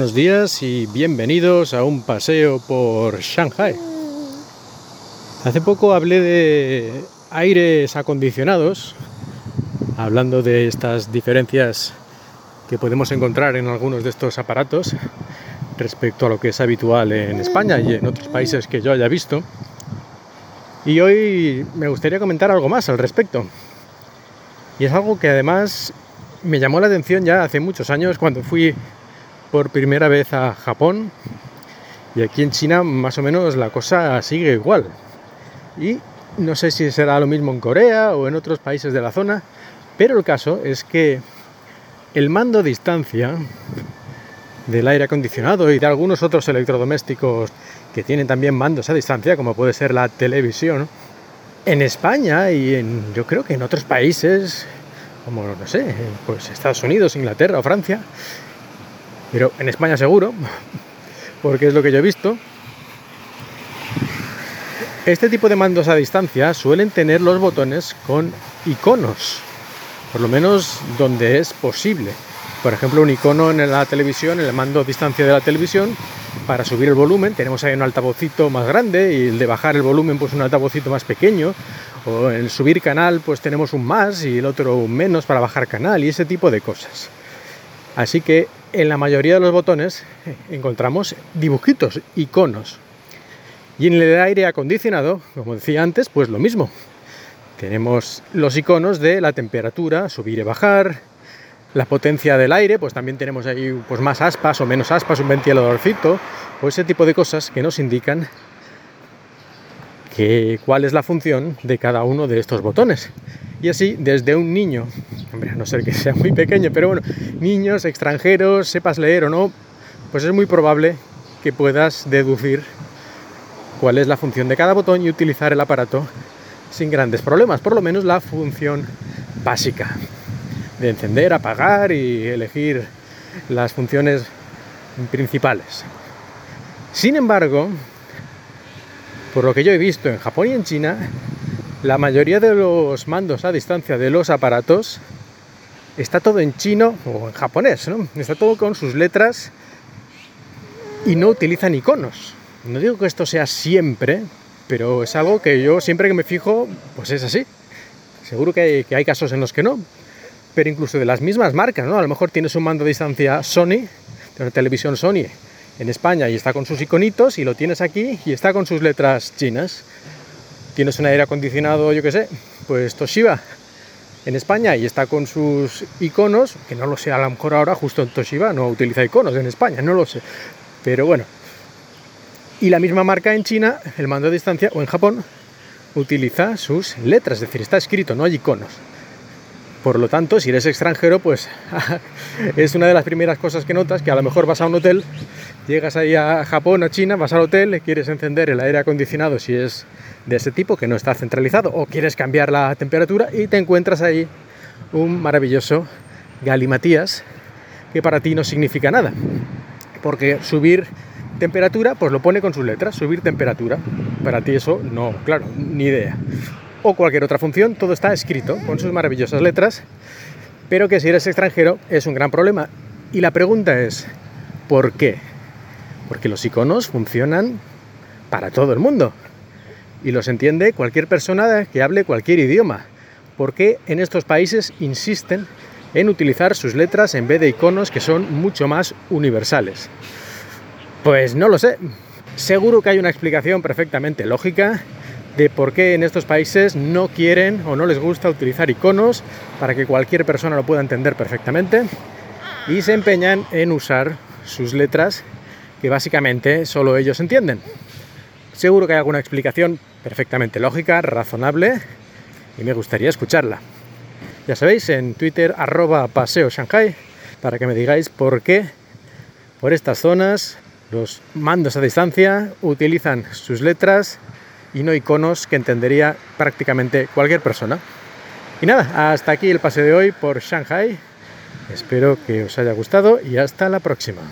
Buenos días y bienvenidos a un paseo por Shanghai. Hace poco hablé de aires acondicionados, hablando de estas diferencias que podemos encontrar en algunos de estos aparatos respecto a lo que es habitual en España y en otros países que yo haya visto. Y hoy me gustaría comentar algo más al respecto. Y es algo que además me llamó la atención ya hace muchos años cuando fui por primera vez a Japón y aquí en China más o menos la cosa sigue igual. Y no sé si será lo mismo en Corea o en otros países de la zona, pero el caso es que el mando a distancia del aire acondicionado y de algunos otros electrodomésticos que tienen también mandos a distancia, como puede ser la televisión, en España y en yo creo que en otros países, como no sé, pues Estados Unidos, Inglaterra o Francia, pero en España seguro, porque es lo que yo he visto. Este tipo de mandos a distancia suelen tener los botones con iconos, por lo menos donde es posible. Por ejemplo, un icono en la televisión, en el mando a distancia de la televisión, para subir el volumen tenemos ahí un altavocito más grande y el de bajar el volumen pues un altavocito más pequeño o en subir canal pues tenemos un más y el otro un menos para bajar canal y ese tipo de cosas. Así que en la mayoría de los botones encontramos dibujitos, iconos. Y en el aire acondicionado, como decía antes, pues lo mismo. Tenemos los iconos de la temperatura, subir y bajar, la potencia del aire, pues también tenemos ahí pues más aspas o menos aspas, un ventiladorcito, o ese tipo de cosas que nos indican cuál es la función de cada uno de estos botones. Y así, desde un niño, hombre, a no ser que sea muy pequeño, pero bueno, niños, extranjeros, sepas leer o no, pues es muy probable que puedas deducir cuál es la función de cada botón y utilizar el aparato sin grandes problemas, por lo menos la función básica de encender, apagar y elegir las funciones principales. Sin embargo, por lo que yo he visto en Japón y en China, la mayoría de los mandos a distancia de los aparatos está todo en chino o en japonés, ¿no? Está todo con sus letras y no utilizan iconos. No digo que esto sea siempre, pero es algo que yo siempre que me fijo, pues es así. Seguro que hay, que hay casos en los que no, pero incluso de las mismas marcas, ¿no? A lo mejor tienes un mando a distancia Sony, de una televisión Sony en España y está con sus iconitos y lo tienes aquí y está con sus letras chinas tienes un aire acondicionado, yo que sé, pues Toshiba en España y está con sus iconos, que no lo sé, a lo mejor ahora justo en Toshiba no utiliza iconos en España, no lo sé, pero bueno. Y la misma marca en China, el mando a distancia, o en Japón, utiliza sus letras, es decir, está escrito, no hay iconos. Por lo tanto, si eres extranjero, pues es una de las primeras cosas que notas, que a lo mejor vas a un hotel, llegas ahí a Japón, a China, vas al hotel, quieres encender el aire acondicionado si es de ese tipo que no está centralizado o quieres cambiar la temperatura y te encuentras ahí un maravilloso galimatías que para ti no significa nada. Porque subir temperatura, pues lo pone con sus letras, subir temperatura. Para ti eso no, claro, ni idea. O cualquier otra función, todo está escrito con sus maravillosas letras, pero que si eres extranjero es un gran problema. Y la pregunta es, ¿por qué? Porque los iconos funcionan para todo el mundo y los entiende cualquier persona que hable cualquier idioma. ¿Por qué en estos países insisten en utilizar sus letras en vez de iconos que son mucho más universales? Pues no lo sé. Seguro que hay una explicación perfectamente lógica de por qué en estos países no quieren o no les gusta utilizar iconos para que cualquier persona lo pueda entender perfectamente y se empeñan en usar sus letras que básicamente solo ellos entienden. Seguro que hay alguna explicación perfectamente lógica, razonable y me gustaría escucharla. Ya sabéis, en Twitter arroba paseo Shanghai para que me digáis por qué por estas zonas los mandos a distancia utilizan sus letras y no iconos que entendería prácticamente cualquier persona. Y nada, hasta aquí el paseo de hoy por Shanghai. Espero que os haya gustado y hasta la próxima.